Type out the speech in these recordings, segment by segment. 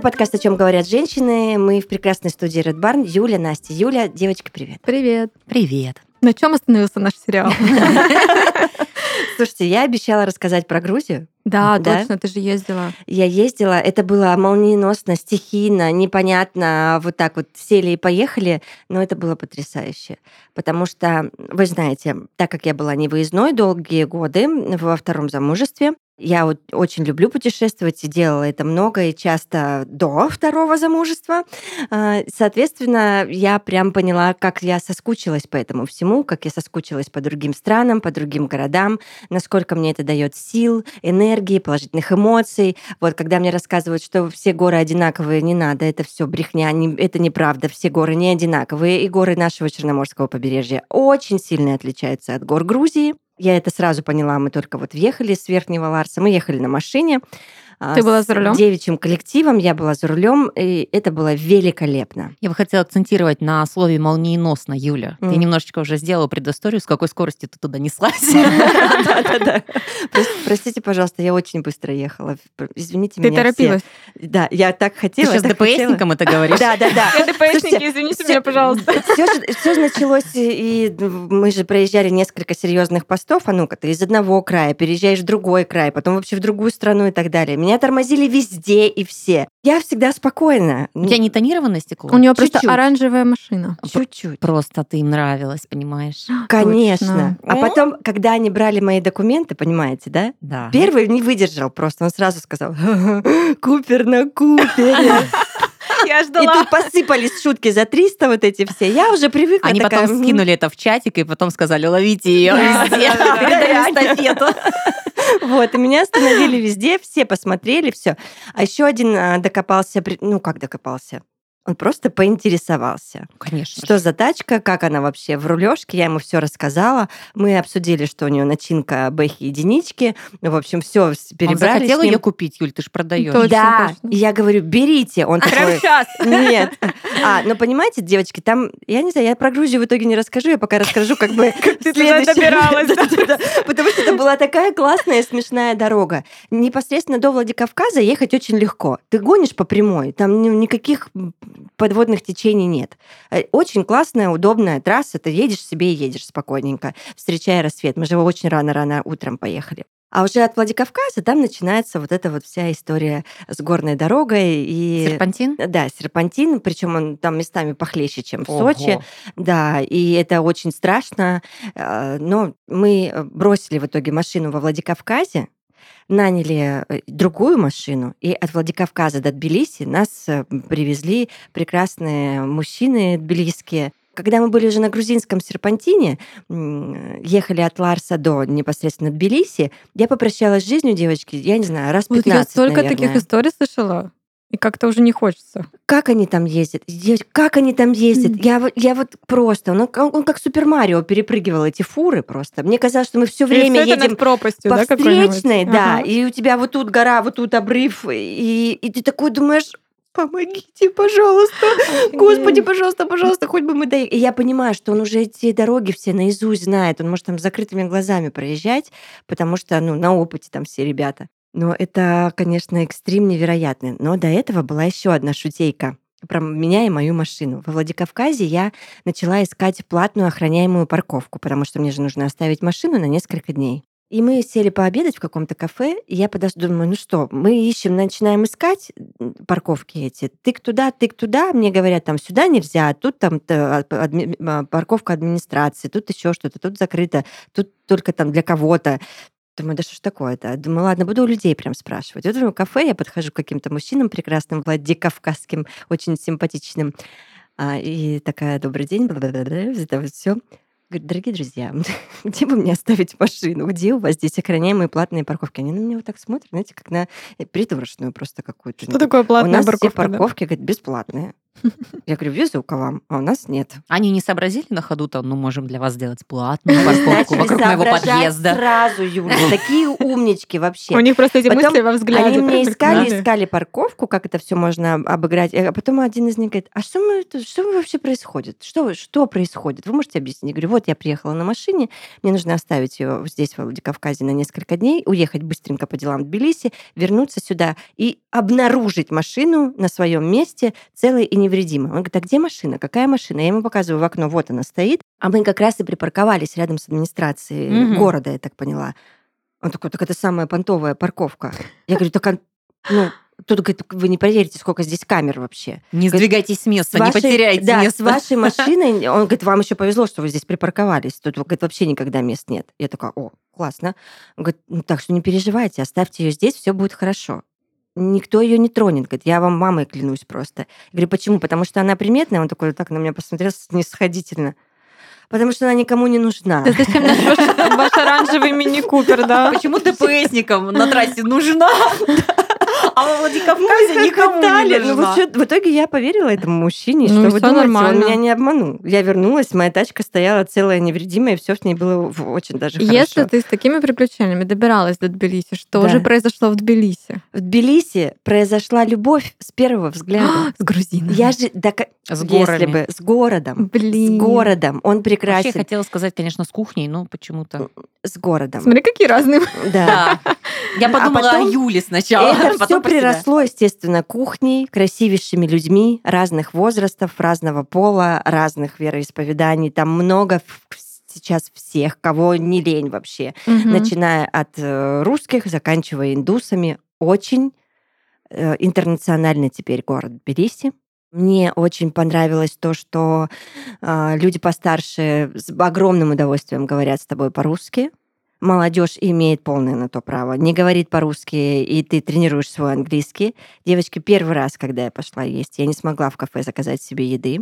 Это подкаст «О чем говорят женщины». Мы в прекрасной студии Red Barn. Юля, Настя. Юля, девочки, привет. Привет. Привет. На чем остановился наш сериал? Слушайте, я обещала рассказать про Грузию. Да, точно, ты же ездила. Я ездила, это было молниеносно, стихийно, непонятно, вот так вот сели и поехали, но это было потрясающе. Потому что, вы знаете, так как я была невыездной долгие годы во втором замужестве, я вот очень люблю путешествовать и делала это много и часто до второго замужества. А, соответственно, я прям поняла, как я соскучилась по этому всему, как я соскучилась по другим странам, по другим городам, насколько мне это дает сил, энергии, положительных эмоций. Вот когда мне рассказывают, что все горы одинаковые, не надо, это все брехня, это неправда, все горы не одинаковые, и горы нашего Черноморского побережья очень сильно отличаются от гор Грузии. Я это сразу поняла. Мы только вот въехали с Верхнего Ларса. Мы ехали на машине. А, Ты была за рулем? девичьим коллективом, я была за рулем, и это было великолепно. Я бы хотела акцентировать на слове «молниеносно», Юля. Mm. Ты немножечко уже сделала предысторию, с какой скоростью ты туда неслась. Да-да-да. Простите, пожалуйста, я очень быстро ехала. Извините меня Ты торопилась? Да, я так хотела. Ты сейчас ДПСникам это говоришь? Да-да-да. ДПСники, извините меня, пожалуйста. Все же началось, и мы же проезжали несколько серьезных постов. А ну-ка, ты из одного края переезжаешь в другой край, потом вообще в другую страну и так далее. Меня тормозили везде и все. Я всегда спокойна. У тебя не тонированное стекло? У нее просто оранжевая машина. Чуть-чуть. Просто ты им нравилась, понимаешь? Конечно. А потом, когда они брали мои документы, понимаете, да? Да. Первый не выдержал просто. Он сразу сказал, Купер на Купере. Я ждала. И тут посыпались шутки за 300 вот эти все. Я уже привыкла. Они такая, потом скинули это в чатик и потом сказали, ловите ее везде, передали эстафету. Вот, и меня остановили везде, все посмотрели, все. А еще один а, докопался, ну как докопался? Он просто поинтересовался. Конечно. Что за тачка, как она вообще в рулежке. Я ему все рассказала. Мы обсудили, что у нее начинка бэхи единички. Ну, в общем, все перебрали. Он захотел ее купить, Юль, ты же продаешь. Точно, да, точно. и я говорю, берите. Он Прямо такой, сейчас. нет. А, ну понимаете, девочки, там, я не знаю, я про Грузию в итоге не расскажу, я пока расскажу как бы ты туда добиралась. Потому что это была такая классная, смешная дорога. Непосредственно до Владикавказа ехать очень легко. Ты гонишь по прямой, там ни- никаких подводных течений нет. Э, Очень классная, удобная трасса, ты едешь себе и едешь спокойненько, встречая рассвет. Мы же очень рано-рано утром поехали. А уже от Владикавказа там начинается вот эта вот вся история с горной дорогой и Серпантин? да, серпантин, причем он там местами похлеще, чем в Ого. Сочи. Да, и это очень страшно. Э, Но мы бросили в итоге машину во Владикавказе, наняли э, другую машину, и от Владикавказа до Тбилиси нас э, привезли прекрасные мужчины тбилисские. Когда мы были уже на грузинском серпантине, м, ехали от Ларса до непосредственно Тбилиси, я попрощалась с жизнью, девочки, я не знаю, раз 15, Вот я столько наверное. таких историй слышала, и как-то уже не хочется. Как они там ездят? Как они там ездят? Мгм. Я, вот- я вот просто, он, он- он как Супер Марио перепрыгивал эти фуры просто. Мне казалось, что мы все время это едем пропастью, по да, встречной, да, Ага. и у тебя вот тут гора, вот тут обрыв, и, и ты такой думаешь, помогите, пожалуйста, господи, пожалуйста, пожалуйста, хоть бы мы доехали. И я понимаю, что он уже эти дороги все наизусть знает, он может там с закрытыми глазами проезжать, потому что, ну, на опыте там все ребята. Но это, конечно, экстрим невероятный. Но до этого была еще одна шутейка про меня и мою машину. Во Владикавказе я начала искать платную охраняемую парковку, потому что мне же нужно оставить машину на несколько дней. И мы сели пообедать в каком-то кафе, и я подошла, думаю, ну что, мы ищем, начинаем искать парковки эти. Тык туда, тык туда. Мне говорят, там сюда нельзя, тут там т- адми- а, парковка администрации, тут еще что-то, тут закрыто, тут только там для кого-то. Думаю, да что ж такое-то? Думаю, ладно, буду у людей прям спрашивать. Вот в кафе я подхожу к каким-то мужчинам прекрасным, владикавказским, очень симпатичным. А, и такая, добрый день, бла-бла-бла-бла, это вот все. Говорит, дорогие друзья, где бы мне оставить машину? Где у вас здесь охраняемые платные парковки? Они на меня вот так смотрят, знаете, как на э, придурочную просто какую-то. Что такое У платная нас все парковка? да? парковки, говорит, бесплатные. Я говорю, везу к вам, а у нас нет. Они не сообразили на ходу там, ну, можем для вас сделать платную парковку вокруг моего подъезда. сразу, Юля. Такие умнички вообще. У них просто эти мысли во взгляде. Они мне искали, искали парковку, как это все можно обыграть. А потом один из них говорит, а что, мы, что вообще происходит? Что, что происходит? Вы можете объяснить? Я говорю, вот я приехала на машине, мне нужно оставить ее здесь, во Владикавказе, на несколько дней, уехать быстренько по делам в Тбилиси, вернуться сюда и обнаружить машину на своем месте целой и невредимой. Он говорит, а где машина? Какая машина? Я ему показываю в окно, вот она стоит. А мы как раз и припарковались рядом с администрацией Мгм. города, я так поняла. Он такой, так это самая понтовая парковка. Я говорю, так, ну, тут, говорит, вы не проверите, сколько здесь камер вообще. Не сдвигайтесь с места, не вашей- потеряйте да, место. с вашей машиной, он говорит, вам еще повезло, что вы здесь припарковались. Тут говорит, вообще никогда мест нет. Я такая, о, классно. Он говорит, ну, так что не переживайте, оставьте ее здесь, все будет хорошо. Никто ее не тронет. Говорит, я вам мамой клянусь просто. Я говорю, почему? Потому что она приметная. Он такой вот так на меня посмотрел снисходительно. Потому что она никому не нужна. Да зачем наш ваш, ваш оранжевый мини-купер, да? Почему ТПСникам на трассе нужна? А во Владикавказе Мы никому не. Ну, нужна. вот чё- в итоге я поверила этому мужчине, Ну, что вы думаете, он меня не обманул. Я вернулась, моя тачка стояла целая, невредимая, и все в ней было очень даже Если хорошо. ты с такими приключениями добиралась до Тбилиси, что Да. же произошло в Тбилиси? В Тбилиси произошла любовь с первого взгляда. С грузинами. Я же, да, С если бы, с городом. Блин. С городом. Он Вообще прекрасен. хотела сказать, конечно, с кухней, но почему-то... С городом. Смотри, какие разные. Да. Я подумала потом о Юле сначала. Это потом все приросло, естественно, кухней, красивейшими людьми разных возрастов, разного пола, разных вероисповеданий. Там много сейчас всех, кого не лень вообще. Мгм. Начиная от э, русских, заканчивая индусами. Очень э, интернациональный теперь город Тбилиси. Мне очень понравилось то, что э, люди постарше с огромным удовольствием говорят с тобой по-русски. Молодежь имеет полное на то право. Не говорит по-русски, и ты тренируешь свой английский. Девочки, первый раз, когда я пошла есть, я не смогла в кафе заказать себе еды.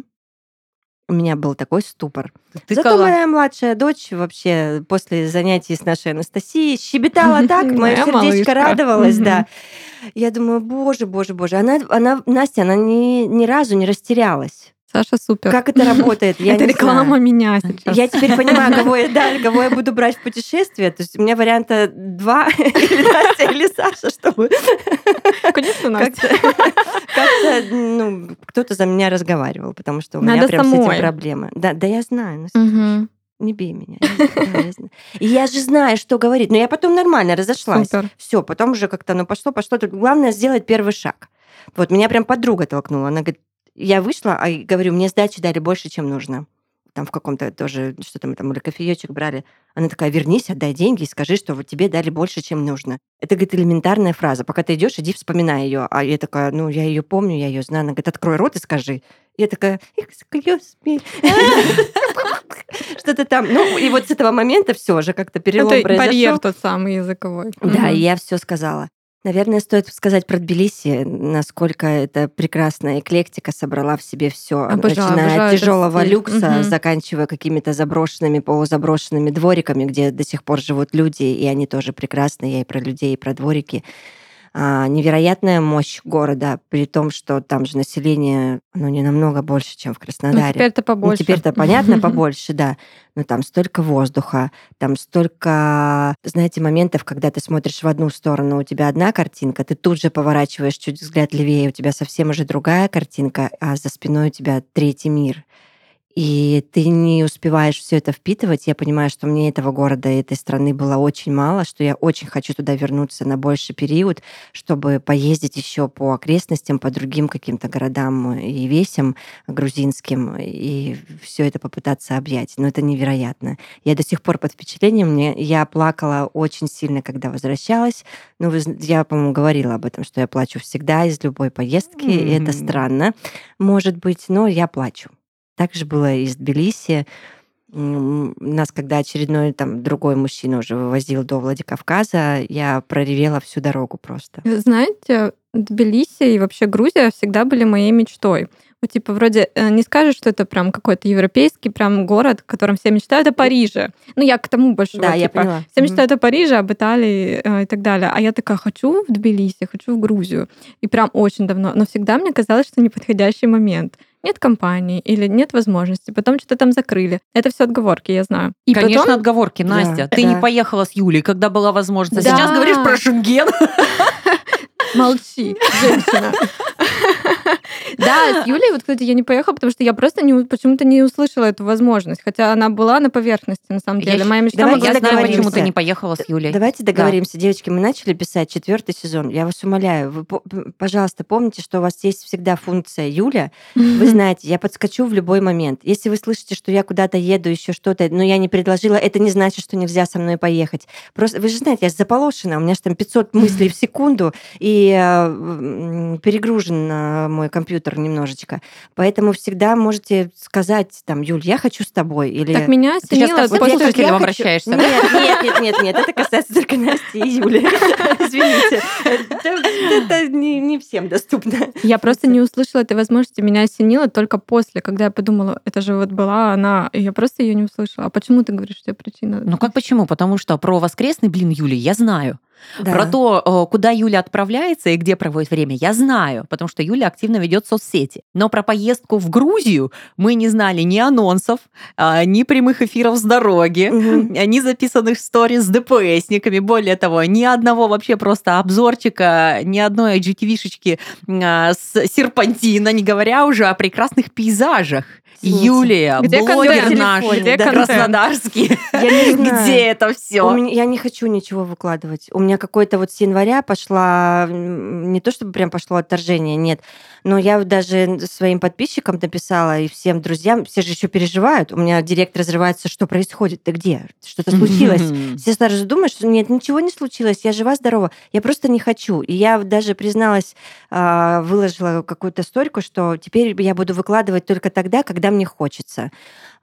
У меня был такой ступор. Ты Зато кала- моя младшая дочь вообще после занятий с нашей Анастасией щебетала так, мое сердечко радовалось, да. Я думаю, боже, боже, боже. Она, она Настя, она ни, ни разу не растерялась. Саша супер. Как это работает, я Это реклама знаю. меня сейчас. Я теперь понимаю, кого я, да, кого я буду брать в путешествие. То есть у меня варианта два, или Настя, или Саша, чтобы Конечно, Настя. как-то, ну, кто-то за меня разговаривал, потому что у меня прям с этим проблемы. Да, да я знаю, Настя, Мгм. не бей меня. И я же знаю, что говорить. Но я потом нормально разошлась. Супер. Все, потом уже как-то оно пошло, пошло. Только главное сделать первый шаг. Вот меня прям подруга толкнула. Она говорит, я вышла, а говорю, мне сдачи дали больше, чем нужно. Там в каком-то тоже, что там, там, или кофеечек брали. Она такая, вернись, отдай деньги и скажи, что вот тебе дали больше, чем нужно. Это, говорит, элементарная фраза. Пока ты идешь, иди вспоминай ее. А я такая, ну, я ее помню, я ее знаю. Она говорит, открой рот и скажи. Я такая, excuse me. Что-то там. Ну, и вот с этого момента все же как-то перелом Это произошел. барьер тот самый языковой. Да, я все сказала. Наверное, стоит сказать про Тбилиси, насколько эта прекрасная эклектика собрала в себе все, Обожаю, начиная обожаю от тяжелого люкса, Мгм. заканчивая какими-то заброшенными, полузаброшенными двориками, где до сих пор живут люди, и они тоже прекрасные. Я и про людей, и про дворики. А, невероятная мощь города, при том, что там же население, ну, не намного больше, чем в Ну, Краснодаре. теперь-то Ну, побольше. теперь-то понятно побольше, да. Но там столько воздуха, там столько, знаете, моментов, когда ты смотришь в одну сторону, у тебя одна картинка, ты тут же поворачиваешь чуть взгляд левее, у тебя совсем уже другая картинка, а за спиной у тебя третий мир. И ты не успеваешь все это впитывать. Я понимаю, что мне этого города, этой страны было очень мало, что я очень хочу туда вернуться на больший период, чтобы поездить еще по окрестностям, по другим каким-то городам и весям грузинским, и все это попытаться объять. Но это невероятно. Я до сих пор под впечатлением. Мне, я плакала очень сильно, когда возвращалась. Ну, я, по-моему, говорила об этом, что я плачу всегда из любой поездки. И это странно, может быть, но я плачу. Так же было из Тбилиси. Нас, когда очередной там другой мужчина уже вывозил до Владикавказа, я проревела всю дорогу просто. Вы Знаете, Тбилиси и вообще Грузия всегда были моей мечтой. Вот, типа, вроде э, не скажешь, что это прям какой-то европейский прям город, о котором все мечтают о Париже. Ну, я к тому больше. Да, вот, я типа, поняла. Все мечтают о Париже, об Италии э, и так далее. А я такая, хочу в Тбилиси, хочу в Грузию. И прям очень давно. Но всегда мне казалось, что неподходящий момент. Нет компании или нет возможности. Потом что-то там закрыли. Это все отговорки, я знаю. И Конечно, потом отговорки, Да, Настя. Ты да. не поехала с Юлей, когда была возможность. А Да. сейчас говоришь про Шенген. Молчи, женщина. Да, с Юлей, вот, кстати, я не поехала, потому что я просто не, почему-то не услышала эту возможность, хотя она была на поверхности, на самом Я деле. щ- Моя мечта Давайте могла Я знаю, почему ты не поехала с Юлей. Давайте договоримся, девочки, мы начали писать четвертый сезон. Я вас умоляю, вы, по- пожалуйста, помните, что у вас есть всегда функция Юля. Вы знаете, я подскочу в любой момент. Если вы слышите, что я куда-то еду, еще что-то, но я не предложила, это не значит, что нельзя со мной поехать. Просто вы же знаете, я заполошена, у меня же там 500 мыслей в секунду, и э, перегружен э, мой компьютер немножечко. Поэтому всегда можете сказать, там, Юль, я хочу с тобой. Или... Так меня Ты сейчас осенило как Вот после я- после... как слушателям я хочу- обращаешься, да? Нет, нет, нет, нет, нет, это касается только Насти и Юли. Извините. Это, не, всем доступно. Я просто не услышала этой возможности, меня осенило только после, когда я подумала, это же вот была она, я просто ее не услышала. А почему ты говоришь, что причина? Ну как почему? Потому что про воскресный блин Юли я знаю. Да. Про то, э, куда Юля отправляется и где проводит время, я знаю, потому что Юля активно ведет соцсети. Но про поездку в Грузию мы не знали ни анонсов, а, ни прямых эфиров с дороги, Мгм. ни записанных сториз с ДПСниками. Более того, ни одного вообще просто обзорчика, ни одной IGTV-шечки а, с серпантина, не говоря уже о прекрасных пейзажах. Извините. Юлия, Где блогер контент? наш, Где да, краснодарский. Где это все? Я не хочу ничего выкладывать. У меня какой-то вот с января пошла, не то чтобы прям пошло отторжение, нет, но я даже своим подписчикам написала и всем друзьям, все же еще переживают. У меня директ разрывается, что происходит, ты где? Что-то случилось? Все сразу думают, что нет, ничего не случилось, я жива, здорова. Я просто не хочу. И я даже призналась, а, выложила какую-то стойку, что теперь я буду выкладывать только тогда, когда мне хочется.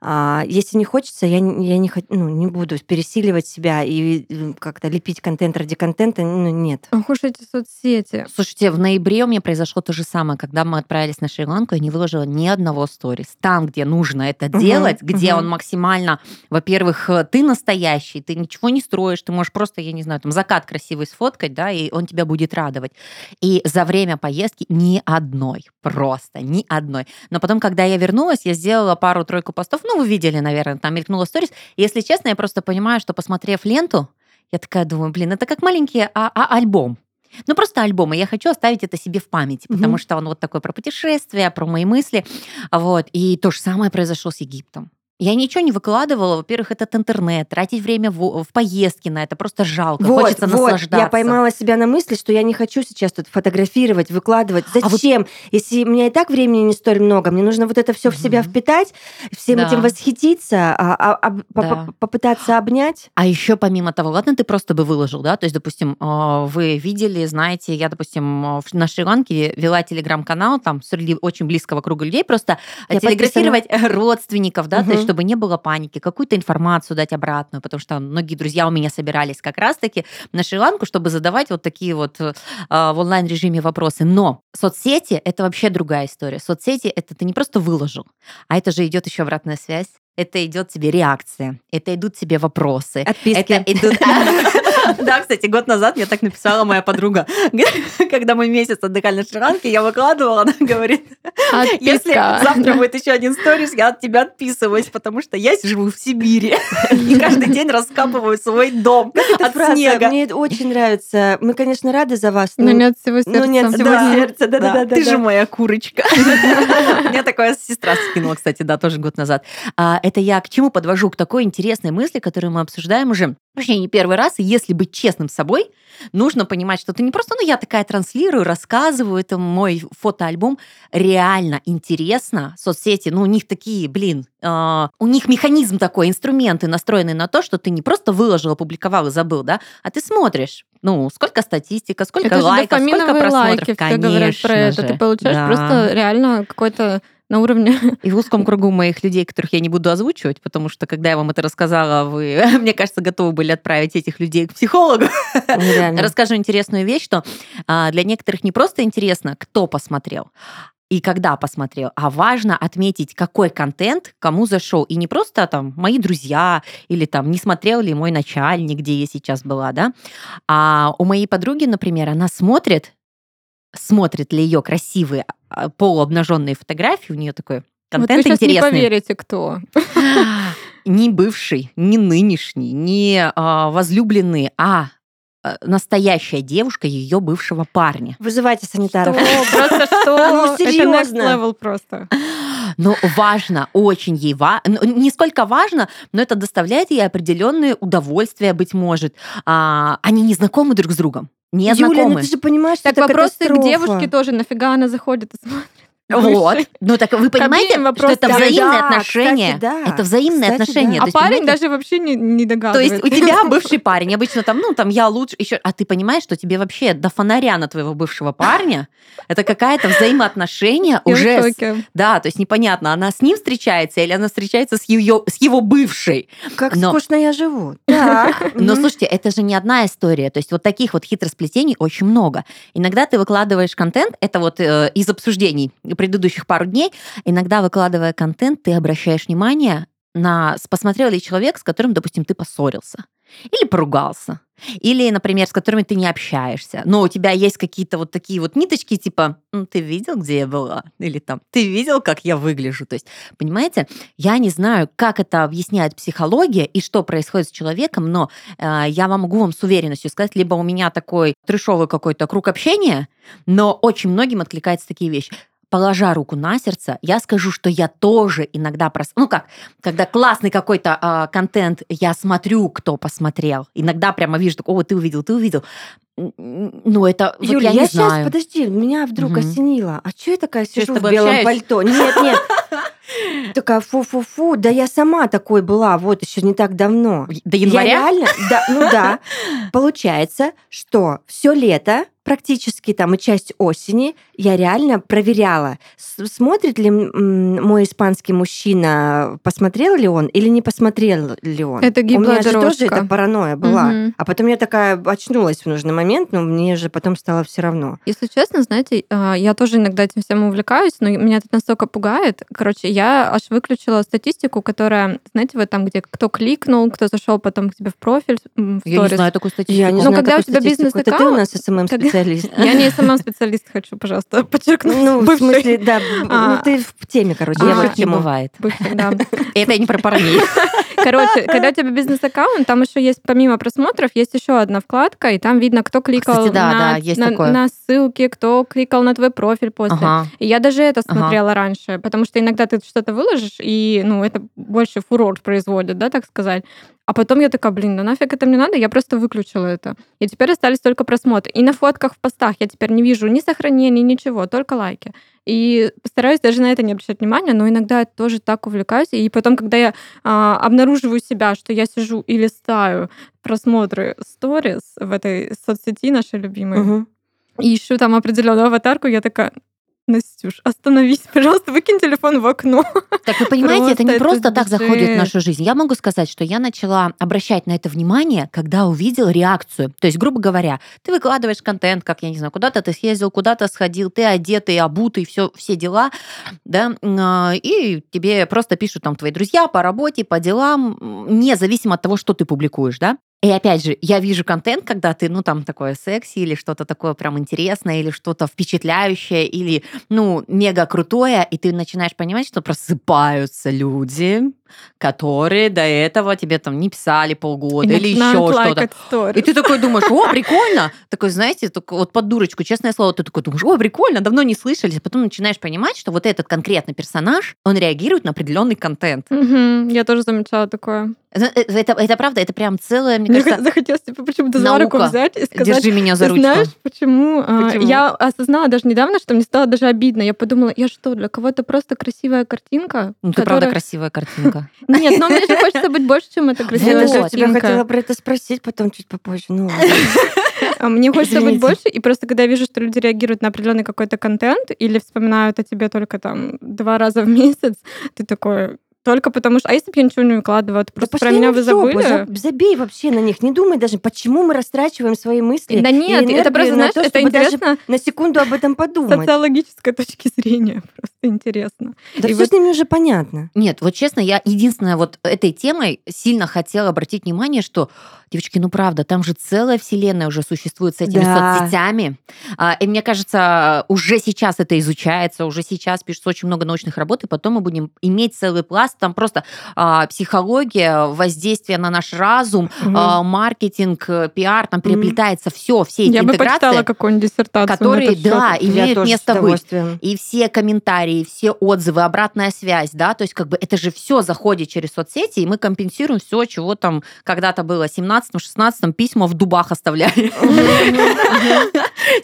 А, Если не хочется, я, не- я не, ну, не буду пересиливать себя и как-то лепить контент ради контента. Ну, нет. Ох уж эти соцсети. Слушайте, в ноябре у меня произошло то же самое, когда мы отправились на Шри-Ланку, я не выложила ни одного сторис. Там, где нужно это Мгм, делать, где мгм. он максимально, во-первых, э, ты настоящий, ты ничего не строишь, ты можешь просто, я не знаю, там закат красивый сфоткать, да, и он тебя будет радовать. И за время поездки ни одной, просто ни одной. Но потом, когда я вернулась, я сделала пару-тройку постов, ну, вы видели, наверное, там мелькнула сторис. Если честно, я просто понимаю, что, посмотрев ленту, я такая думаю, блин, это как маленький а- а- альбом. Ну, просто альбом, и я хочу оставить это себе в памяти, потому Мгм. что он вот такой про путешествия, про мои мысли. Вот. И то же самое произошло с Египтом. Я ничего не выкладывала. Во-первых, этот интернет, тратить время в, в поездки на это просто жалко. Вот, Хочется вот, наслаждаться. я поймала себя на мысли, что я не хочу сейчас тут фотографировать, выкладывать. А вот- Зачем? Если у меня и так времени не столь много, мне нужно вот это все в себя впитать, всем Да. этим восхититься, а- а- Да. по- попытаться обнять. А еще помимо того, ладно, ты просто бы выложил, да, то есть, допустим, э, вы видели, знаете, я, допустим, э, на Шри-Ланке вела телеграм-канал, там, среди очень близкого круга людей, просто Я телеграфировать э, родственников, да, есть, Мгм. Чтобы не было паники, какую-то информацию дать обратную, потому что многие друзья у меня собирались как раз-таки на Шри-Ланку, чтобы задавать вот такие вот э, в онлайн-режиме вопросы. Но соцсети — это вообще другая история. Соцсети — это ты не просто выложил, а это же идет еще обратная связь, это идет тебе реакция, это идут тебе вопросы, Отписки. это идут... Да, кстати, год назад мне так написала моя подруга. Когда мы месяц отдыхали на Шри-Ланке, я выкладывала, она говорит, если завтра будет еще один сторис, я от тебя отписываюсь, потому что я живу в Сибири и каждый день раскапываю свой дом от фраза снега. мне очень нравится. Мы, конечно, рады за вас, Но нет всего сердца. но нет всего Да. сердца. Да, Да-да-да. ты же моя курочка. Мне такая сестра скинула, кстати, да, тоже год назад. А, Это я к чему подвожу? К такой интересной мысли, которую мы обсуждаем уже вообще не первый раз. И если быть честным с собой, нужно понимать, что ты не просто, ну, я такая транслирую, рассказываю, это мой фотоальбом. Реально интересно. Соцсети, ну, у них такие, блин, а, у них механизм такой, инструменты настроены на то, что ты не просто выложил, опубликовал и забыл, да, а ты смотришь. Ну, сколько статистика, сколько Это лайков, сколько просмотров. лайки, все говорят про это. Ты получаешь Да. просто реально какой-то на уровне... И в узком кругу моих людей, которых я не буду озвучивать, потому что, когда я вам это рассказала, вы, мне кажется, готовы были отправить этих людей к психологу. Нереально. Расскажу интересную вещь, что а, для некоторых не просто интересно, кто посмотрел, и когда посмотрел, а важно отметить, какой контент кому зашел. И не просто там мои друзья или там не смотрел ли мой начальник, где я сейчас была, да. А у моей подруги, например, она смотрит, смотрит ли ее красивые полуобнаженные фотографии, у нее такой контент вот вы сейчас интересный. не поверите, кто. Не бывший, не нынешний, не а, возлюбленный, а а, настоящая девушка ее бывшего парня. Вызывайте санитаров. Что? Просто что? Ну, Это next серьезно. level просто. Но важно, очень ей важно, не сколько важно, но это доставляет ей определенные удовольствия, быть может. А, они не знакомы друг с другом. Не Юля, ну знакомы. ты же понимаешь, что Так это вопрос к катастрофа. девушке тоже. Нафига она заходит и смотрит? Вот. Бывший. Ну так вы понимаете, что это взаимные отношения. Это взаимные отношения. А парень даже вообще не, не То догадывается. есть у тебя бывший парень, обычно там, ну, там я лучше, еще, а ты понимаешь, что тебе вообще до фонаря на твоего бывшего парня это какая-то взаимоотношения уже, да, то есть непонятно, она с ним встречается или она встречается с ее, с его бывшей. Как Но- скучно я живу. Но слушайте, это же не одна история. То есть вот таких вот хитросплетений очень много. Иногда ты выкладываешь контент, это вот э, из обсуждений предыдущих пару дней, иногда выкладывая контент, ты обращаешь внимание на посмотрел ли человек, с которым, допустим, ты поссорился. Или поругался. Или, например, с которыми ты не общаешься. Но у тебя есть какие-то вот такие вот ниточки, типа, «М, ты видел, где я была? Или там, ты видел, как я выгляжу? То есть, понимаете, я не знаю, как это объясняет психология и что происходит с человеком, но э, я вам могу вам с уверенностью сказать, либо у меня такой трешовый какой-то круг общения, но очень многим откликаются такие вещи. Положа руку на сердце, я скажу, что я тоже иногда прос... Ну как, когда классный какой-то а, контент, я смотрю, кто посмотрел. Иногда прямо вижу, так, о, ты увидел, ты увидел. Ну, это вот Юля, я, я, не сейчас, знаю. подожди, меня вдруг Мгм. осенило. А что я такая я сижу в белом общаюсь? пальто? Нет, нет. Такая фу-фу-фу. Да я сама такой была, вот еще не так давно. До Я января? реально, да, ну да. Получается, что все лето, практически там и часть осени, я реально проверяла, смотрит ли мой испанский мужчина, посмотрел ли он или не посмотрел ли он. Это У меня же тоже это паранойя была. Мгм. А потом я такая очнулась в нужный момент, но мне же потом стало все равно. Если честно, знаете, а, я тоже иногда этим всем увлекаюсь, но меня это настолько пугает. Короче, я аж выключила статистику, которая, знаете, вот там, где кто кликнул, кто зашел потом к тебе в профиль, в Я не сторис. знаю такую статистику. Я не Ну, знаю когда у тебя статистику. Это ты у бизнес-аккаунт, нас SMM-специалист. Я не SMM-специалист, хочу, пожалуйста, подчеркнуть. Ну, в смысле, да, А. ну ты в теме, короче, А, не тему. бывает. Это не про парней. Короче, когда у тебя бизнес-аккаунт, там еще есть, помимо просмотров, есть еще одна вкладка, и там видно, кто кликал Кстати, да, на, да, есть на- такое. на ссылки, кто кликал на твой профиль после. Ага. И я даже это Ага. смотрела раньше, потому что иногда ты что-то выложишь, и, ну, это больше фурор производит, да, так сказать. А потом я такая, блин, да нафиг это мне надо, я просто выключила это. И теперь остались только просмотры. И на фотках в постах я теперь не вижу ни сохранений, ничего, только лайки. И стараюсь даже на это не обращать внимания, но иногда я тоже так увлекаюсь. И потом, когда я а, обнаруживаю себя, что я сижу и листаю просмотры сторис в этой соцсети нашей любимой, Мгм. и ищу там определенную аватарку, я такая, Настюш, остановись, пожалуйста, выкинь телефон в окно. Так вы понимаете, это не Просто просто это так заходит в нашу жизнь. Я могу сказать, что я начала обращать на это внимание, когда увидел реакцию. То есть, грубо говоря, ты выкладываешь контент, как, я не знаю, куда-то ты съездил, куда-то сходил, ты одетый, обутый, все, все дела, да, а, и тебе просто пишут там твои друзья по работе, по делам, независимо от того, что ты публикуешь, да. И опять же, я вижу контент, когда ты, ну, там, такое секси или что-то такое прям интересное, или что-то впечатляющее, или, ну, мега крутое, и ты начинаешь понимать, что просыпаются люди, которые до этого тебе там не писали полгода И или еще что-то. И ты такой думаешь, о, прикольно. Такой, знаете, только вот под дурочку, честное слово, ты такой думаешь, о, прикольно, давно не слышались. А потом начинаешь понимать, что вот этот конкретный персонаж, он реагирует на определенный контент. Я тоже замечала такое. Это, это, это правда, это прям целое, мне Мне кажется, захотелось типа почему-то за руку взять и сказать, держи меня за ручку. знаешь, почему? а, Почему? Я осознала даже недавно, что мне стало даже обидно. Я подумала, я что, для кого-то просто красивая картинка? Ну, ты правда которая- красивая картинка. Нет, но мне же хочется быть больше, чем эта Я красивая даже у Вот. тебя хотела про это спросить, потом чуть попозже. Ну, ладно. А Мне хочется быть Извините. больше, и просто когда я вижу, что люди реагируют на определенный какой-то контент или вспоминают о тебе только там два раза в месяц, ты такой, Только потому что... А если бы я ничего не выкладывала, то просто про меня вы забыли? Забей вообще на них. Не думай даже, почему мы растрачиваем свои мысли Да нет, это просто, знаешь, то, это интересно... на секунду об этом подумать. Социологической точки зрения. Просто интересно. Да и все вот... с ними уже понятно. Нет, вот честно, я единственное вот этой темой сильно хотела обратить внимание, что, девочки, ну правда, там же целая вселенная уже существует с этими да. соцсетями. А, и мне кажется, уже сейчас это изучается, уже сейчас пишется очень много научных работ, и потом мы будем иметь целый пласт, там просто а, психология, воздействие на наш разум, угу. маркетинг, пиар, там переплетается угу. все, все эти Я интеграции. бы почитала какую-нибудь диссертацию Которые, да, имеют место быть. И все комментарии, все отзывы, обратная связь, да, то есть как бы это же все заходит через соцсети, и мы компенсируем все, чего там когда-то было 17-16 письма в дубах оставляли.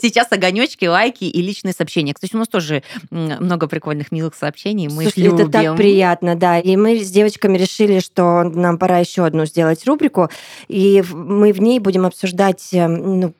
Сейчас огонечки, лайки и личные сообщения. Кстати, у нас тоже много прикольных, милых сообщений. Мы Слушай, это так приятно, да. И мы с девочками решили, что нам пора еще одну сделать рубрику, и мы в ней будем обсуждать эм, ну,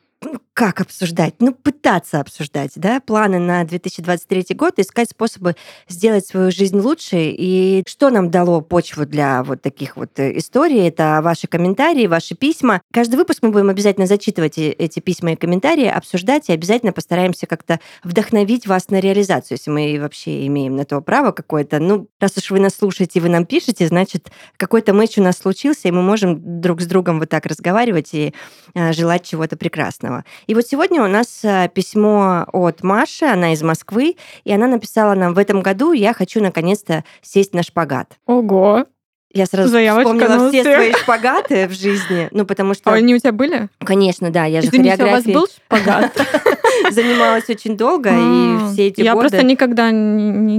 как обсуждать? Ну, пытаться обсуждать, да, планы на 2023 год, искать способы сделать свою жизнь лучше. И что нам дало почву для вот таких вот э, историй? Это ваши комментарии, ваши письма. Каждый выпуск мы будем обязательно зачитывать эти письма и комментарии, обсуждать, и обязательно постараемся как-то вдохновить вас на реализацию, если мы вообще имеем на то право какое-то. Ну, раз уж вы нас слушаете, вы нам пишете, значит, какой-то матч у нас случился, и мы можем друг с другом вот так разговаривать и э, желать чего-то прекрасного. И вот сегодня у нас э, письмо от Маши, она из Москвы, и она написала нам, в этом году я хочу наконец-то сесть на шпагат. Ого! Я сразу Заявочка вспомнила все свои шпагаты в жизни. Ну, потому что... А они у тебя были? Конечно, да. Я Извините, же хореографией... у вас был шпагат? Занималась очень долго, и все эти Я просто никогда не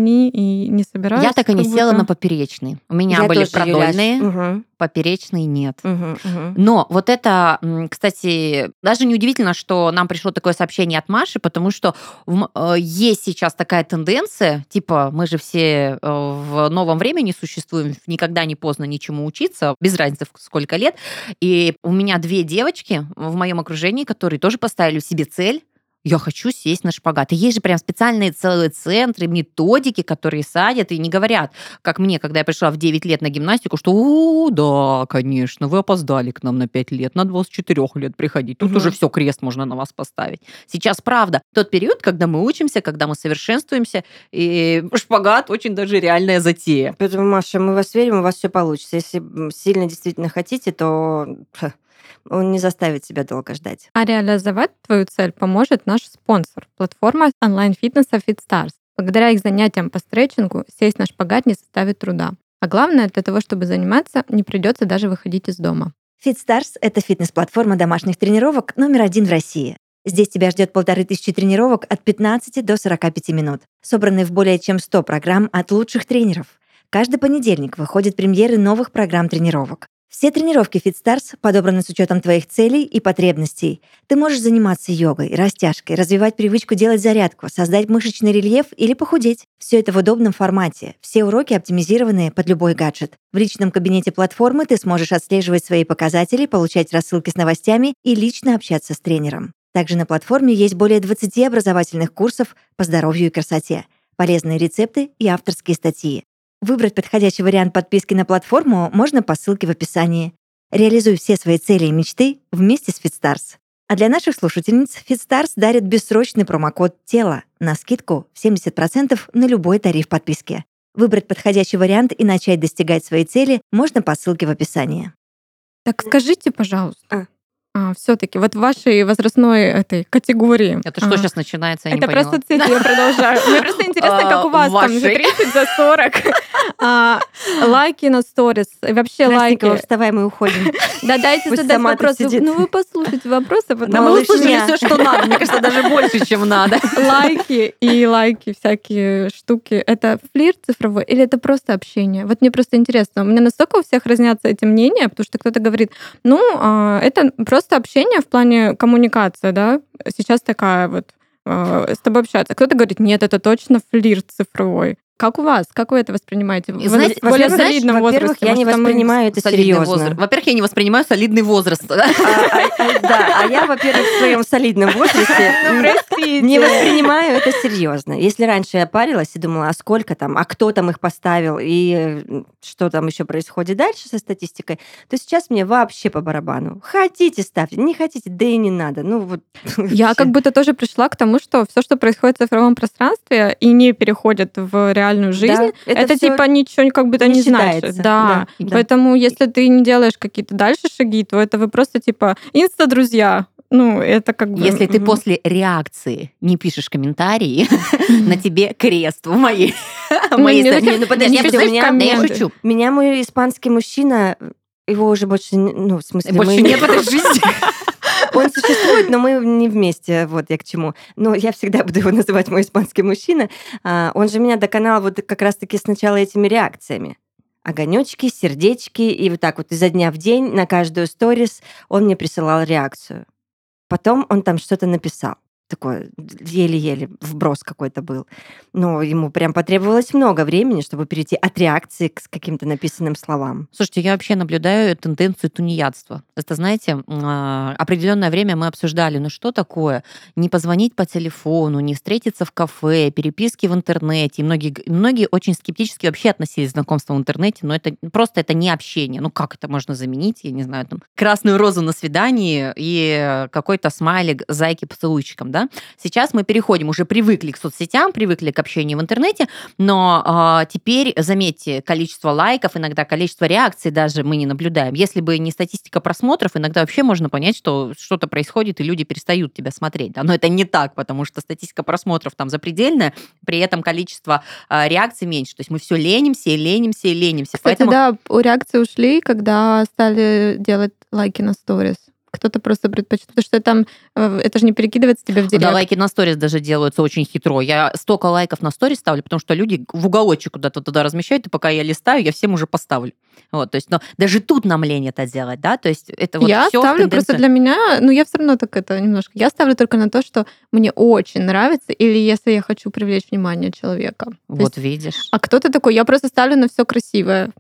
не собираюсь. Я так и не села на поперечный. У меня были продольные, поперечный нет. Но вот это, кстати, даже неудивительно, что нам пришло такое сообщение от Маши, потому что э, есть сейчас такая тенденция, типа мы же все э, в новом времени существуем, никогда не поздно ничему учиться, без разницы сколько лет. И у меня две девочки в моем окружении, которые тоже поставили себе цель я хочу сесть на шпагат. И есть же прям специальные целые центры, методики, которые садят и не говорят, как мне, когда я пришла в 9 лет на гимнастику, что «О, да, конечно, вы опоздали к нам на 5 лет, на 24 лет приходить. Тут угу. уже все, крест можно на вас поставить». Сейчас, правда, тот период, когда мы учимся, когда мы совершенствуемся, и шпагат очень даже реальная затея. Поэтому, Маша, мы вас верим, у вас все получится. Если сильно действительно хотите, то он не заставит себя долго ждать. А реализовать твою цель поможет наш спонсор, платформа онлайн-фитнеса FitStars. Благодаря их занятиям по стретчингу сесть на шпагат не составит труда. А главное, для того, чтобы заниматься, не придется даже выходить из дома. FitStars — это фитнес-платформа домашних тренировок номер один в России. Здесь тебя ждет полторы тысячи тренировок от 15 до 45 минут, собранные в более чем 100 программ от лучших тренеров. Каждый понедельник выходят премьеры новых программ тренировок. Все тренировки FitStars подобраны с учетом твоих целей и потребностей. Ты можешь заниматься йогой, растяжкой, развивать привычку делать зарядку, создать мышечный рельеф или похудеть. Все это в удобном формате. Все уроки оптимизированы под любой гаджет. В личном кабинете платформы ты сможешь отслеживать свои показатели, получать рассылки с новостями и лично общаться с тренером. Также на платформе есть более 20 образовательных курсов по здоровью и красоте, полезные рецепты и авторские статьи. Выбрать подходящий вариант подписки на платформу можно по ссылке в описании. Реализуй все свои цели и мечты вместе с FitStars. А для наших слушательниц FitStars дарит бессрочный промокод «Тело» на скидку в 70% на любой тариф подписки. Выбрать подходящий вариант и начать достигать своей цели можно по ссылке в описании. Так скажите, пожалуйста, а а, все-таки вот в вашей возрастной этой категории. Это что а, сейчас начинается? Я это про соцсети я продолжаю. Мне просто интересно, как у вас там за 30, за 40. А, лайки на сторис. Вообще лайки. вставай, мы уходим. Да, дайте задать вопрос. Ну, вы послушайте вопросы. Да, мы услышали все, что надо. Мне кажется, даже больше, чем надо. Лайки и лайки, всякие штуки. Это флирт цифровой или это просто общение? Вот мне просто интересно. У меня настолько у всех разнятся эти мнения, потому что кто-то говорит, ну, это просто просто общение в плане коммуникации, да, сейчас такая вот э, с тобой общаться. Кто-то говорит, нет, это точно флирт цифровой. Как у вас? Как вы это воспринимаете? Вы знаете, на более во-первых, солидном во-первых, возрасте. я не и воспринимаю это серьезно. возраст. Во-первых, я не воспринимаю солидный возраст. А, а, а, Да, а я, во-первых, в своем солидном возрасте Ну, не воспринимаю это серьезно. Если раньше я парилась и думала, а сколько там, а кто там их поставил, и э, что там еще происходит дальше со статистикой, то сейчас мне вообще по барабану. Хотите, ставьте, не хотите, да и не надо. Ну вот. Я как будто тоже пришла к тому, что все, что происходит в цифровом пространстве и не переходит в реальную жизнь, Да, это, всё типа ничего как будто не не, значит. Да. Да, да. Поэтому если ты не делаешь какие-то дальше шаги, то это вы просто типа инста-друзья. Ну, это как бы... Если ты после реакции не пишешь комментарии, на тебе крест в моей Ну, не зачем- ну, подожди, Не, подожди, я шучу. Меня мой испанский мужчина, его уже больше, не- ну, в смысле, Больше мы- нет в этой жизни. Он существует, но мы не вместе, вот я к чему. Но я всегда буду его называть мой испанский мужчина. А, Он же меня доконал вот как раз-таки сначала этими реакциями. Огонечки, сердечки, и вот так вот изо дня в день на каждую сторис он мне присылал реакцию. Потом он там что-то написал. Такое еле-еле вброс какой-то был. Но ему прям потребовалось много времени, чтобы перейти от реакции к каким-то написанным словам. Слушайте, я вообще наблюдаю тенденцию тунеядства. Это, знаете, а, определенное время мы обсуждали, ну что такое не позвонить по телефону, не встретиться в кафе, переписки в интернете. И многие, многие очень скептически вообще относились к знакомству в интернете, но это просто это не общение. Ну как это можно заменить, я не знаю, там, красную розу на свидании и какой-то смайлик зайки поцелуйчиком, да? Сейчас мы переходим, уже привыкли к соцсетям, привыкли к общению в интернете, но а, теперь, заметьте, количество лайков, иногда количество реакций даже мы не наблюдаем. Если бы не статистика просмотров, иногда вообще можно понять, что что-то происходит, и люди перестают тебя смотреть. Да? Но это не так, потому что статистика просмотров там запредельная, при этом количество а, реакций меньше. То есть мы все ленимся и ленимся и ленимся. Кстати, Поэтому да, реакции ушли, когда стали делать лайки на сторис. Кто-то просто предпочитает, потому что там э, это же не перекидывается тебе в директ. Да, лайки на сторис даже делаются очень хитро. Я столько лайков на сторис ставлю, потому что люди в уголочек куда-то туда размещают, и пока я листаю, я всем уже поставлю. Вот, то есть, но даже тут нам лень это делать, да, то есть это вот я ставлю просто для меня, ну я все равно так это немножко. Я ставлю только на то, что мне очень нравится, или если я хочу привлечь внимание человека. То Вот есть, видишь. а кто-то такой, я просто ставлю на все красивое.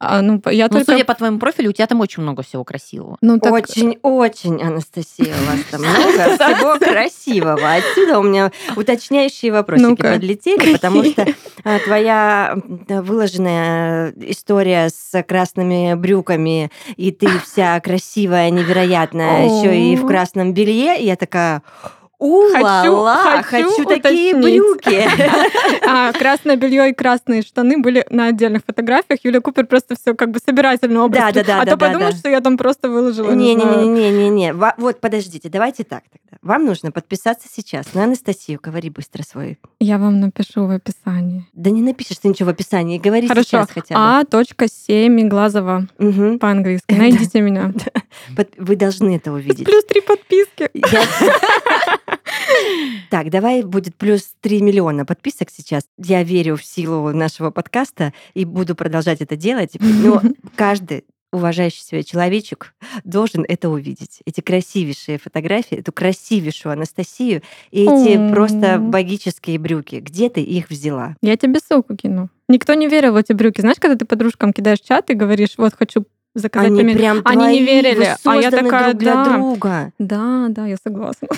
А, ну, я Ну, только... судя по твоему профилю, у тебя там очень много всего красивого. ну, так- Очень-очень, Анастасия, у вас там много всего красивого. Отсюда у меня уточняющие вопросики подлетели, потому что а, твоя выложенная история с красными брюками, и ты вся красивая, невероятная, еще и в красном белье, и я такая... Ула-ла, хочу хочу такие уточнить. брюки. А красное белье и красные штаны были на отдельных фотографиях. Юлия Купер просто все как бы собирательный образ. Да-да-да, А то да-да-да. подумают, что я там просто выложила. не знаю. Не-не-не-не-не. Вот, подождите, давайте так тогда. Вам нужно подписаться сейчас на Анастасию. Говори быстро свой. Я вам напишу в описании. Да не напишешь ты ничего в описании. Говори Хорошо. сейчас хотя бы. А. А.7 Глазова Мгм. по-английски. Найдите меня. Вы должны это увидеть. Плюс три подписки. Так, давай будет плюс 3 миллиона подписок сейчас. Я верю в силу нашего подкаста и буду продолжать это делать. Но каждый уважающий себя человечек должен это увидеть. Эти красивейшие фотографии, эту красивейшую Анастасию и эти О. просто богические брюки. Где ты их взяла? Я тебе ссылку кину. Никто не верил в эти брюки. Знаешь, когда ты подружкам кидаешь чат и говоришь, вот хочу заказать Они пример. прям Они не верили, а я такая, друг для да. друга. Да, да, я согласна.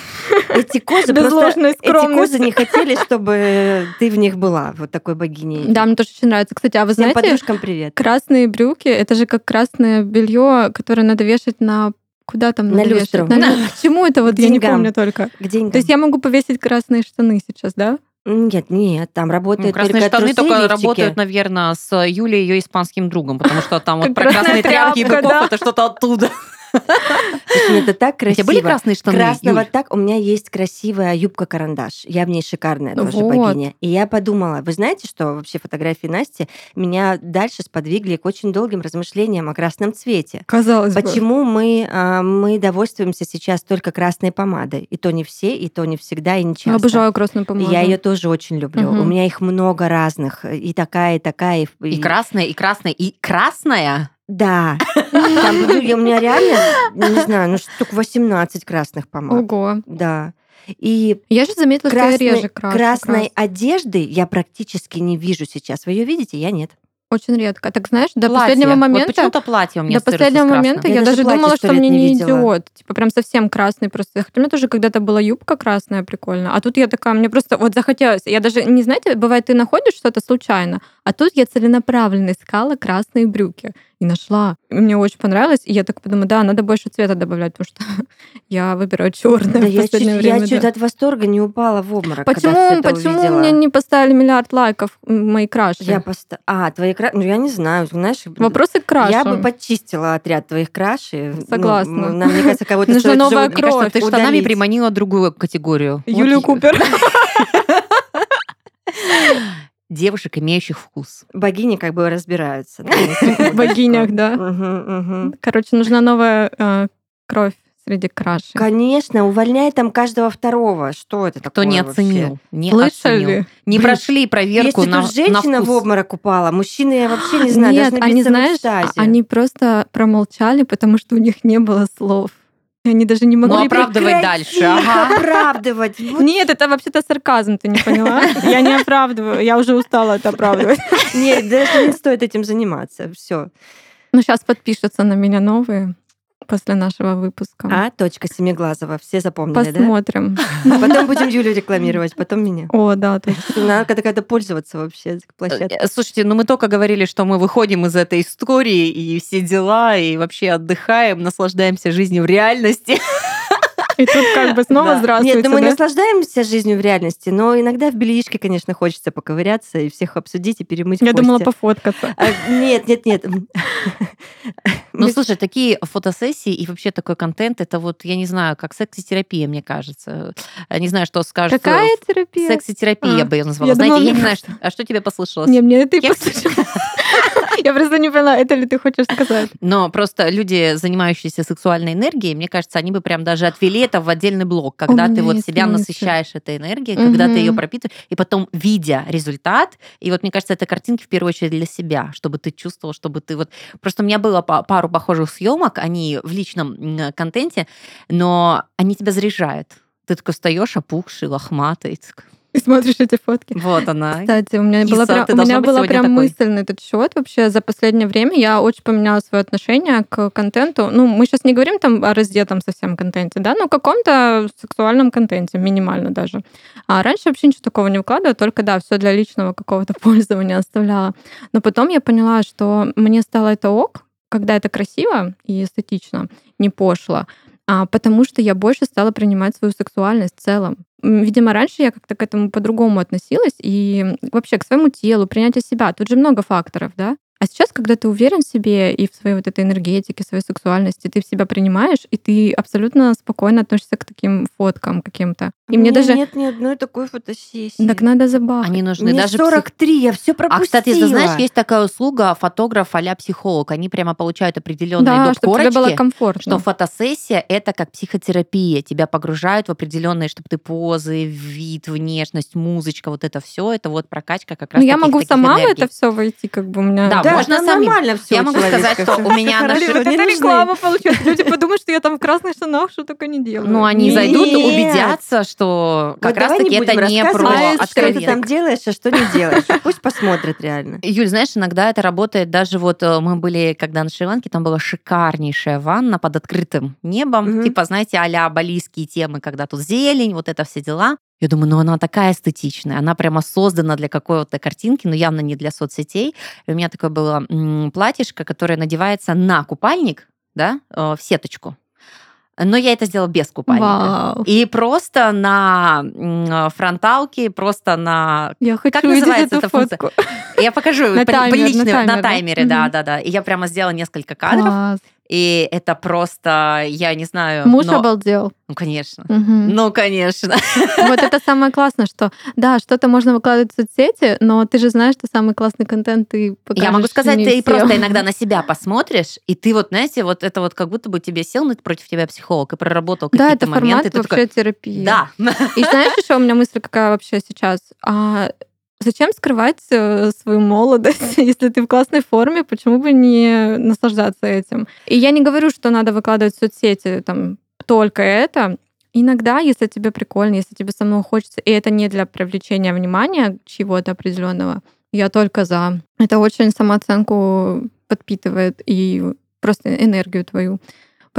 Эти козы просто... Эти козы не хотели, чтобы ты в них была, вот такой богиней. Да, мне тоже очень нравится. Кстати, а вы Всем знаете, подружкам привет. красные брюки это же как красное белье, которое надо вешать на куда там На люстру. На К чему это вот? К Я не помню только. К деньгам. То есть я могу повесить красные штаны сейчас, да? Нет, нет, там Ну, работают красные только штаны трусы только работают, наверное, с Юлей ее испанским другом, потому что там вот про красные тряпки и это что-то оттуда. Это так У красиво. тебя были красные штаны, Красного так, у меня есть красивая юбка-карандаш. Я в ней шикарная тоже Вот. богиня. И я подумала, вы знаете, что вообще фотографии Насти меня дальше сподвигли к очень долгим размышлениям о красном цвете. Казалось бы. Почему мы, а, мы довольствуемся сейчас только красной помадой? И то не все, и то не всегда, и не часто. Я обожаю красную помаду. Я ее тоже очень люблю. У меня их много разных. И такая, и такая. И красная, и красная, и красная. Да. Там, ну, я- у меня реально, не знаю, ну штук 18 красных помад. Ого. Да. И Я же заметила, что я реже крашу. красной крас. одежды я практически не вижу сейчас. Вы ее видите? Я нет. Очень редко. Так знаешь, до Платье. последнего Вот момента... почему-то платье у меня До последнего момента Я я, даже думала, что мне не не идет. Типа прям совсем красный просто. Хотя у меня тоже когда-то была юбка красная прикольно. А тут я такая, мне просто вот захотелось. Я даже, не знаете, бывает, ты находишь что-то случайно, а тут я целенаправленно искала красные брюки. И нашла. И мне очень понравилось. И я так подумала, да, надо больше цвета добавлять, потому что я выбираю черное Да, в я чуть, последнее я время. чуть да. от восторга не упала в обморок. когда Почему, почему увидела. мне не поставили миллиард лайков мои краши? Я поста... А, твои краши... Ну, я не знаю, знаешь... Вопросы к крашам. Я бы почистила отряд твоих краши. Ну, Согласна. м, нам, мне кажется, кого-то Нужна новая у- Мне кажется, ты кровь штанами удалить. приманила другую категорию. Юлию Вот Купер. Девушек, имеющих вкус. Богини как бы разбираются. В богинях, да. Короче, нужна новая э, кровь среди крашей. Конечно, увольняй там каждого второго. Что это такое Кто не вообще? оценил. Не Слышали? оценил. Не Блин, прошли проверку Если на, тут женщина на в обморок упала, мужчины я вообще не знаю, Нет, они, знаешь, они просто промолчали, потому что у них не было слов. Они даже не Ну, могли... оправдывать Прекрати дальше. Ага. оправдывать. Вот Нет, это вообще-то сарказм, ты не поняла? Я не оправдываю, я уже устала это оправдывать. Нет, даже не стоит этим заниматься. Все. Ну, сейчас подпишутся на меня новые после нашего выпуска. А, точка Семиглазова. Все запомнили, да? Посмотрим. Потом будем Юлю рекламировать, потом меня. О, да, точно. Надо когда-то пользоваться вообще площадкой. Э, Слушайте, ну мы только говорили, что мы выходим из этой истории и все дела, и вообще отдыхаем, наслаждаемся жизнью в реальности. И тут как бы снова Да. здравствуйте. Нет, ну мы да? наслаждаемся жизнью в реальности, но иногда в бельишке, конечно, хочется поковыряться и всех обсудить и перемыть Я кости. думала пофоткаться. А, Нет, нет, нет. Ну, слушай, такие фотосессии и вообще такой контент, это вот, я не знаю, как секс-терапия, мне кажется. Я не знаю, что скажет. Какая терапия? Секс-терапия, А, я бы ее назвала. я Знаете, думала, я не знаю, что- а что тебе послышалось? Не, мне это и послышалось. Я просто не поняла, это ли ты хочешь сказать. Но просто люди, занимающиеся сексуальной энергией, мне кажется, они бы прям даже отвели это в отдельный блок, когда ты вот себя насыщаешь этой энергией, когда ты ее пропитываешь, и потом, видя результат, и вот мне кажется, это картинки в первую очередь для себя, чтобы ты чувствовал, чтобы ты вот... Просто у меня было па- пару похожих съемок, они в личном контенте, но они тебя заряжают. Ты такой встаешь опухший, лохматый. И смотришь эти фотки. Вот она. Кстати, у меня Киса, была прям, у меня была прям такой. мысль на этот счет. Вообще за последнее время я очень поменяла свое отношение к контенту. Ну, мы сейчас не говорим там о раздетом совсем контенте, да, но каком-то сексуальном контенте, минимально даже. А раньше вообще ничего такого не выкладывала, только да, все для личного какого-то пользования оставляла. Но потом я поняла, что мне стало это ок, когда это красиво и эстетично, не пошло. А, потому что я больше стала принимать свою сексуальность в целом. Видимо, раньше я как-то к этому по-другому относилась и вообще к своему телу, принятию себя. Тут же много факторов, да? А сейчас, когда ты уверен в себе и в своей вот этой энергетике, своей сексуальности, ты в себя принимаешь, и ты абсолютно спокойно относишься к таким фоткам каким-то. И мне У меня даже... Нет ни одной такой фотосессии. Так надо забавить. Они нужны Мне даже... псих- 43, я все А, пропустила. кстати, ты знаешь, есть такая услуга фотограф а психолог. Они прямо получают определенные Да, чтобы тебе было комфортно. что фотосессия это как психотерапия. Тебя погружают в определенные, чтобы ты позы, вид, внешность, музычка, вот это все, это вот прокачка как раз Ну, я могу таких сама в это все войти, как бы у меня... Да, Да, можно там самим. нормально все Я могу сказать, что у меня на не это реклама получается. Люди подумают, что я там в красных штанах, что только не делаю. Ну, они зайдут, убедятся, что как Вот раз давай таки не это не про что ты там делаешь, а что не делаешь. Пусть посмотрят реально. Юль, знаешь, иногда это работает даже вот э, мы были, когда на Шри-Ланке, там была шикарнейшая ванна под открытым небом, типа, знаете, а-ля балийские темы, когда тут зелень, вот это все дела. Я думаю, ну она такая эстетичная, она прямо создана для какой-то картинки, но явно не для соцсетей. И у меня такое было платьишко, которое надевается на купальник, да, э, в сеточку. Но я это сделала без купальника. Вау. И просто на фронталке, просто на Я хочу Как называется эта функция? фотку. Я покажу На таймер, на на таймер, да? таймере, да, Мгм. да, да. И я прямо сделала несколько кадров, Класс. И это просто, я не знаю. Муж но- обалдел. Ну, конечно. Мгм. Ну, конечно. Вот это самое классное, что да, что-то можно выкладывать в соцсети, но ты же знаешь, что самый классный контент ты покажешь Я могу сказать, ты всем. просто иногда на себя посмотришь, и ты вот, знаете, вот это вот как будто бы тебе сел ну, против тебя психолог и проработал Да, какие-то это формат моменты. ты вообще такой, терапии. да. И знаешь, еще у меня мысль какая вообще сейчас? А зачем скрывать э, свою молодость, если ты в классной форме, почему бы не наслаждаться этим? И я не говорю, что надо выкладывать в соцсети там только это, Иногда, если тебе прикольно, если тебе самому хочется, и это не для привлечения внимания чего-то определенного, я только за. Это очень самооценку подпитывает и просто энергию твою.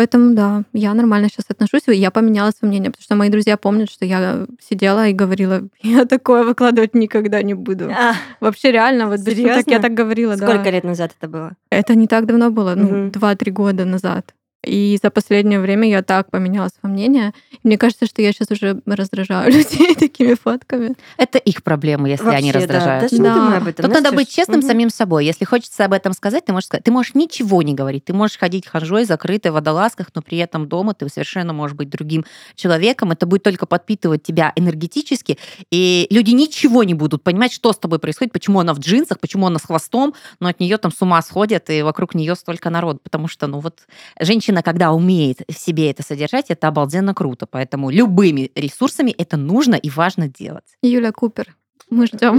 Поэтому да, я нормально сейчас отношусь, и я поменяла свое мнение, потому что мои друзья помнят, что я сидела и говорила, я такое выкладывать никогда не буду. А, Вообще реально, вот без шуток я так говорила, да. сколько лет назад это было? Это не так давно было, ну, Мгм. 2-3 года назад. И за последнее время я так поменяла свое мнение. Мне кажется, что я сейчас уже раздражаю людей такими фотками. Это их проблемы, если они Вообще, да. раздражают. Не Да. думай об этом. Тут надо Настюш. быть честным Мгм. самим собой. Если хочется об этом сказать, ты можешь сказать. Ты можешь ничего не говорить. Ты можешь ходить ханжой, закрытой в водолазках, но при этом дома ты совершенно можешь быть другим человеком. Это будет только подпитывать тебя энергетически. И люди ничего не будут понимать, что с тобой происходит, почему она в джинсах, почему она с хвостом, но от нее там с ума сходят, и вокруг нее столько народ. Потому что, ну вот, женщина, когда умеет в себе это содержать, это обалденно круто. Поэтому любыми ресурсами это нужно и важно делать. Юля Купер, мы ждем.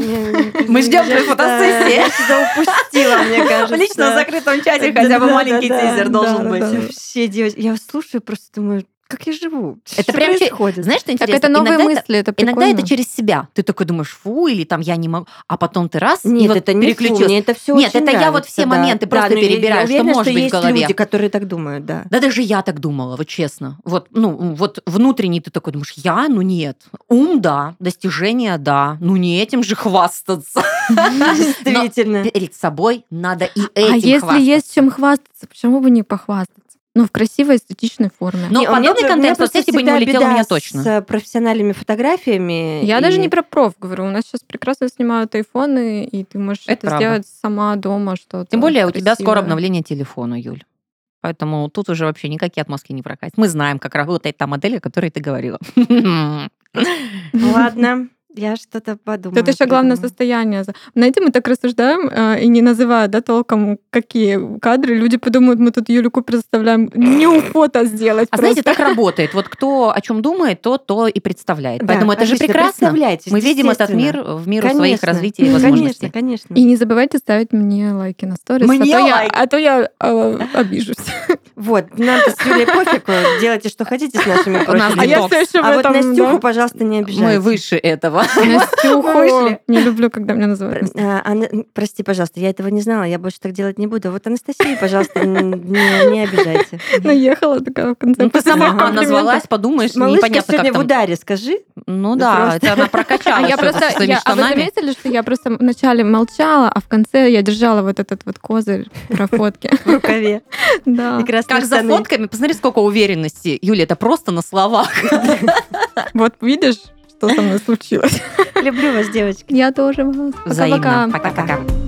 Мы ждем твоей фотосессии. Я что-то упустила, мне кажется. В лично закрытом чате хотя бы маленький тизер должен быть. Вообще, девочки, я вас слушаю, просто думаю, как я живу? Это Что прям че- происходит? Знаешь, что Так интересно? это новые Иногда это- мысли, это Иногда прикольно. это через себя. Ты такой думаешь, фу, или там я не могу. А потом ты раз, и Нет, вот это не фу, мне это все Нет, это я вот все моменты просто перебираю, что может быть в есть голове. люди, которые так думают, да. Да даже я так думала, вот честно. Вот, ну, вот внутренне ты такой думаешь, я? Ну нет. Ум, да. Достижения, да. Ну не этим же хвастаться. Действительно. Перед собой надо и А этим если хвастаться. есть чем хвастаться, почему бы не похвастаться? Ну, в красивой, эстетичной форме. Но меня подобный контент в соцсети бы не улетел у меня точно. С э, профессиональными фотографиями. Я и- даже не про проф говорю. У нас сейчас прекрасно снимают айфоны, и ты можешь Это это, правда. сделать сама дома что-то. Тем более у тебя скоро красивое. обновление телефона, Юль. Поэтому тут уже вообще никакие отмазки не прокатят. Мы знаем, как работает та модель, о которой ты говорила. Ладно, я что-то подумаю. Тут еще главное состояние. Знаете, мы так рассуждаем, э, и не называя да, толком, какие кадры, люди подумают, мы тут Юлю Купер заставляем ню фото сделать. А знаете, просто. так работает. Вот кто о чем думает, то то и представляет. Да, Поэтому это же прекрасно. Мы видим этот мир в миру своих Конечно. развития и Конечно, возможностей. конечно. И не забывайте ставить мне лайки на сторис, а, Мне то я, лайки? а то я э, обижусь. Вот, нам-то с Юлей пофигу, делайте, что хотите с нашими У А я все еще в А вот этом... Настюху, пожалуйста, не обижайте. Мы выше этого. Настюху. вышли. Не люблю, когда меня называют Ана- Прости, пожалуйста, я этого не знала, я больше так делать не буду. Вот Анастасию, пожалуйста, не, обижайте. Наехала такая в конце. Ну, ты сама назвалась, подумаешь, Малышка непонятно, сегодня как в ударе, скажи. Ну Да да, это она прокачала А я просто, а вы заметили, что я просто вначале молчала, а в конце я держала вот этот вот козырь про фотки. В рукаве. Да. Как за фотками, посмотри, сколько уверенности. Юля, это просто на словах. Вот видишь, что со мной случилось. Люблю вас, девочки. Я тоже вас. Взаимно. Пока-пока. Пока-пока.